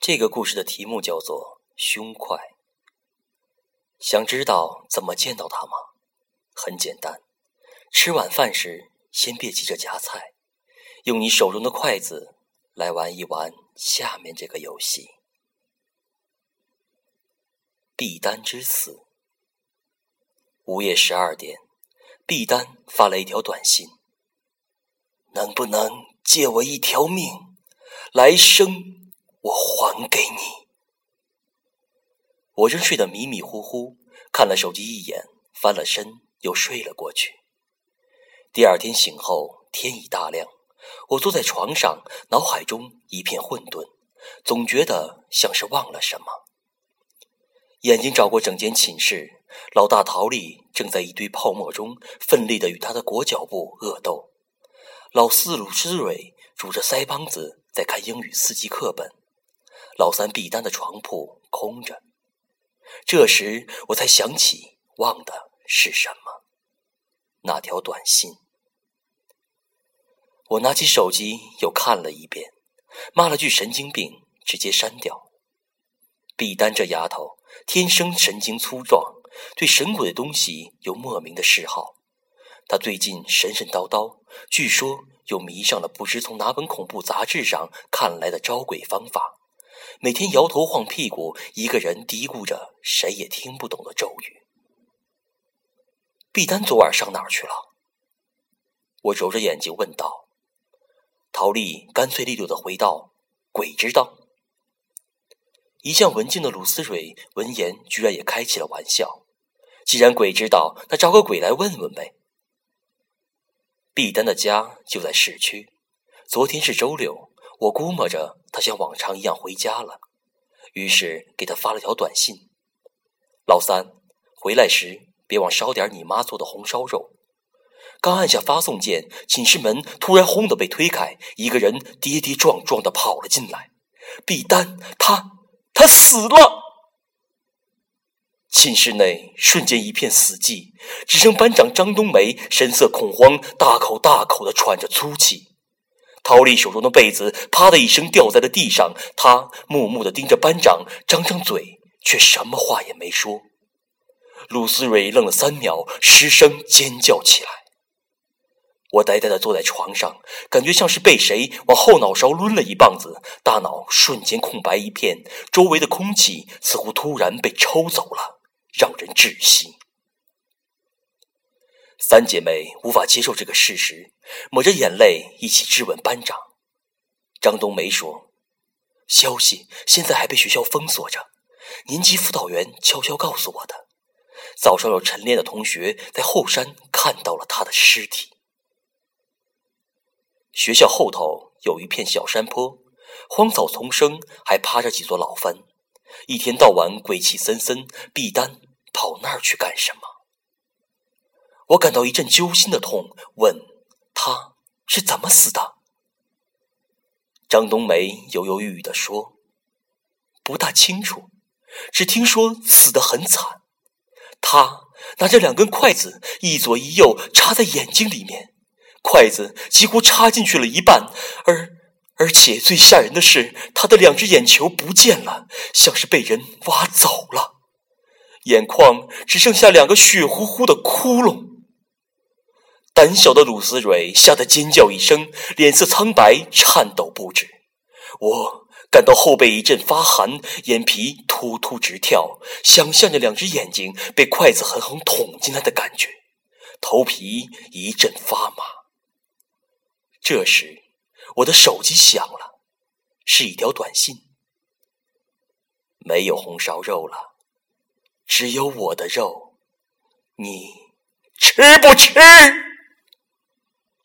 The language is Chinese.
这个故事的题目叫做“胸快”。想知道怎么见到他吗？很简单，吃晚饭时先别急着夹菜，用你手中的筷子来玩一玩下面这个游戏。毕丹之死。午夜十二点，毕丹发了一条短信：“能不能借我一条命？来生。”我还给你。我正睡得迷迷糊糊，看了手机一眼，翻了身，又睡了过去。第二天醒后，天已大亮，我坐在床上，脑海中一片混沌，总觉得像是忘了什么。眼睛找过整间寝室，老大陶丽正在一堆泡沫中奋力的与他的裹脚布恶斗，老四鲁思蕊拄着腮帮子在看英语四级课本。老三毕丹的床铺空着，这时我才想起忘的是什么，那条短信。我拿起手机又看了一遍，骂了句神经病，直接删掉。毕丹这丫头天生神经粗壮，对神鬼的东西有莫名的嗜好。她最近神神叨叨，据说又迷上了不知从哪本恐怖杂志上看来的招鬼方法。每天摇头晃屁股，一个人嘀咕着谁也听不懂的咒语。毕丹昨晚上哪儿去了？我揉着眼睛问道。陶丽干脆利落的回道：“鬼知道。”一向文静的鲁思蕊闻言，居然也开起了玩笑：“既然鬼知道，那找个鬼来问问呗。”毕丹的家就在市区，昨天是周六。我估摸着他像往常一样回家了，于是给他发了条短信：“老三，回来时别忘烧点你妈做的红烧肉。”刚按下发送键，寝室门突然轰的被推开，一个人跌跌撞撞的跑了进来。毕丹，他他死了！寝室内瞬间一片死寂，只剩班长张冬梅神色恐慌，大口大口的喘着粗气。陶丽手中的被子“啪”的一声掉在了地上，他木木的盯着班长，张张嘴，却什么话也没说。鲁思蕊愣了三秒，失声尖叫起来。我呆呆的坐在床上，感觉像是被谁往后脑勺抡了一棒子，大脑瞬间空白一片，周围的空气似乎突然被抽走了，让人窒息。三姐妹无法接受这个事实，抹着眼泪一起质问班长。张冬梅说：“消息现在还被学校封锁着，年级辅导员悄悄告诉我的。早上有晨练的同学在后山看到了他的尸体。学校后头有一片小山坡，荒草丛生，还趴着几座老坟，一天到晚鬼气森森。毕丹跑那儿去干什么？”我感到一阵揪心的痛，问他是怎么死的。张冬梅犹犹豫豫地说：“不大清楚，只听说死得很惨。他拿着两根筷子，一左一右插在眼睛里面，筷子几乎插进去了一半，而而且最吓人的是，他的两只眼球不见了，像是被人挖走了，眼眶只剩下两个血乎乎的窟窿。”胆小的鲁思蕊吓得尖叫一声，脸色苍白，颤抖不止。我感到后背一阵发寒，眼皮突突直跳，想象着两只眼睛被筷子狠狠捅进来的感觉，头皮一阵发麻。这时，我的手机响了，是一条短信：“没有红烧肉了，只有我的肉，你吃不吃？”